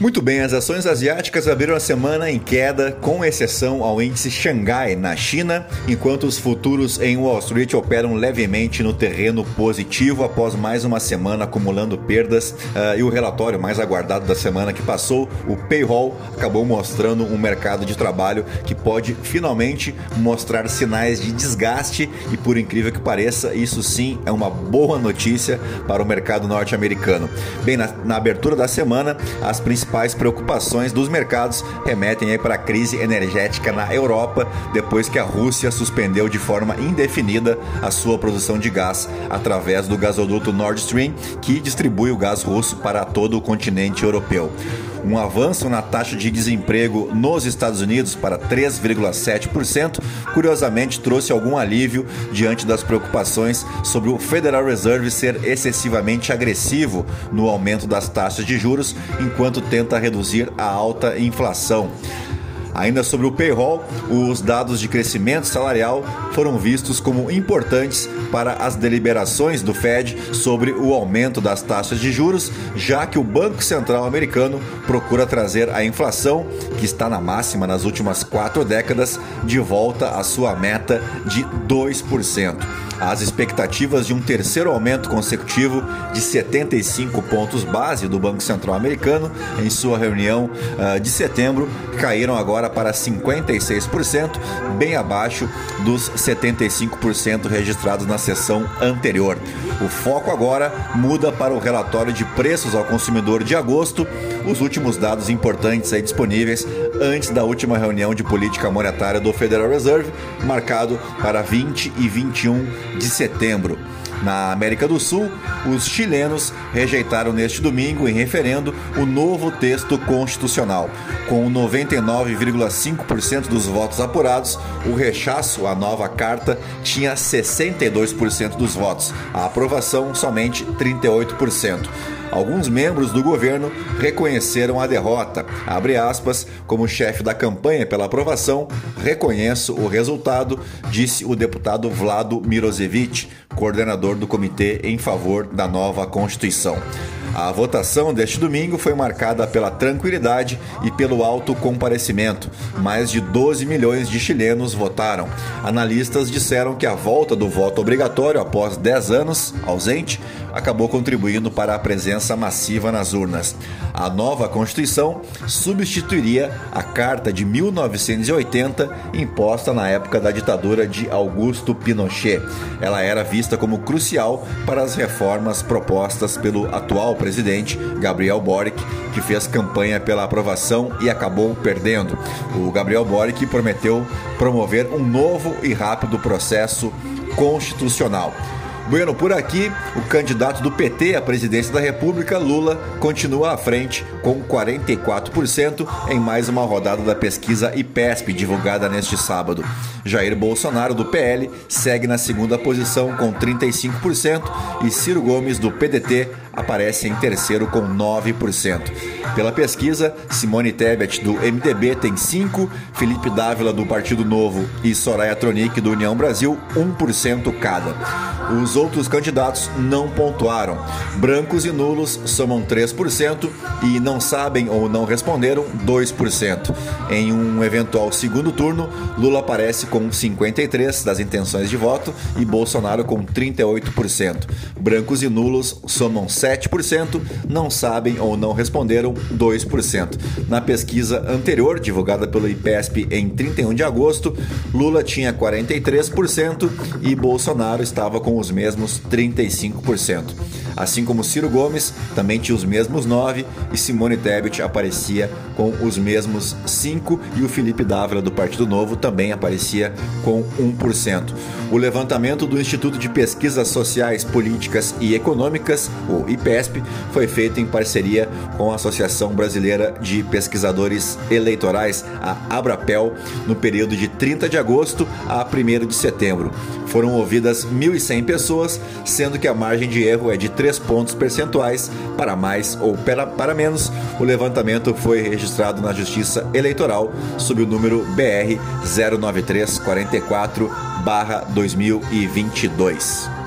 Muito bem, as ações asiáticas abriram a semana em queda, com exceção ao índice Xangai na China, enquanto os futuros em Wall Street operam levemente no terreno positivo após mais uma semana acumulando perdas. Uh, e o relatório mais aguardado da semana que passou, o Payroll, acabou mostrando um mercado de trabalho que pode finalmente mostrar sinais de desgaste e, por incrível que pareça, isso sim é uma boa notícia para o mercado norte-americano. Bem, na, na abertura da semana, as principais principais preocupações dos mercados remetem para a crise energética na Europa, depois que a Rússia suspendeu de forma indefinida a sua produção de gás através do gasoduto Nord Stream, que distribui o gás russo para todo o continente europeu um avanço na taxa de desemprego nos Estados Unidos para 3,7%, curiosamente trouxe algum alívio diante das preocupações sobre o Federal Reserve ser excessivamente agressivo no aumento das taxas de juros, enquanto tenta reduzir a alta inflação. Ainda sobre o payroll, os dados de crescimento salarial foram vistos como importantes para as deliberações do Fed sobre o aumento das taxas de juros, já que o Banco Central americano procura trazer a inflação, que está na máxima nas últimas quatro décadas, de volta à sua meta de 2%. As expectativas de um terceiro aumento consecutivo de 75 pontos base do Banco Central americano em sua reunião uh, de setembro caíram agora para 56%, bem abaixo dos 75% registrados na sessão anterior. O foco agora muda para o relatório de preços ao consumidor de agosto, os últimos dados importantes aí disponíveis antes da última reunião de política monetária do Federal Reserve, marcado para 20 e 21 de setembro. Na América do Sul, os chilenos rejeitaram neste domingo, em referendo, o novo texto constitucional. Com 99,5% dos votos apurados, o rechaço à nova carta tinha 62% dos votos, a aprovação somente 38%. Alguns membros do governo reconheceram a derrota. Abre aspas, como chefe da campanha pela aprovação, reconheço o resultado, disse o deputado Vlado Mirosevic, coordenador do comitê em favor da nova Constituição. A votação deste domingo foi marcada pela tranquilidade e pelo alto comparecimento. Mais de 12 milhões de chilenos votaram. Analistas disseram que a volta do voto obrigatório após 10 anos ausente acabou contribuindo para a presença massiva nas urnas. A nova Constituição substituiria a Carta de 1980, imposta na época da ditadura de Augusto Pinochet. Ela era vista como crucial para as reformas propostas pelo atual presidente, Gabriel Boric, que fez campanha pela aprovação e acabou perdendo. O Gabriel Boric prometeu promover um novo e rápido processo constitucional. Bueno, por aqui, o candidato do PT à presidência da República, Lula, continua à frente com 44% em mais uma rodada da pesquisa IPESP divulgada neste sábado. Jair Bolsonaro, do PL, segue na segunda posição com 35% e Ciro Gomes, do PDT, aparece em terceiro com 9%. Pela pesquisa, Simone Tebet do MDB tem 5%, Felipe Dávila do Partido Novo e Soraya Tronic do União Brasil 1% cada. Os outros candidatos não pontuaram. Brancos e nulos somam 3% e não sabem ou não responderam 2%. Em um eventual segundo turno, Lula aparece com 53% das intenções de voto e Bolsonaro com 38%. Brancos e nulos somam 7%, não sabem ou não responderam 2%. Na pesquisa anterior, divulgada pelo IPESP em 31 de agosto, Lula tinha 43% e Bolsonaro estava com os mesmos 35%. Assim como Ciro Gomes também tinha os mesmos 9 e Simone Tebet aparecia com os mesmos 5 e o Felipe Dávila do Partido Novo também aparecia com 1%. O levantamento do Instituto de Pesquisas Sociais, Políticas e Econômicas, o IPESP, foi feito em parceria com a Associação Brasileira de Pesquisadores Eleitorais, a Abrapel, no período de 30 de agosto a 1 de setembro. Foram ouvidas 1.100 pessoas, sendo que a margem de erro é de 3 pontos percentuais para mais ou para, menos. O levantamento foi registrado na Justiça Eleitoral sob o número BR 09344 2022.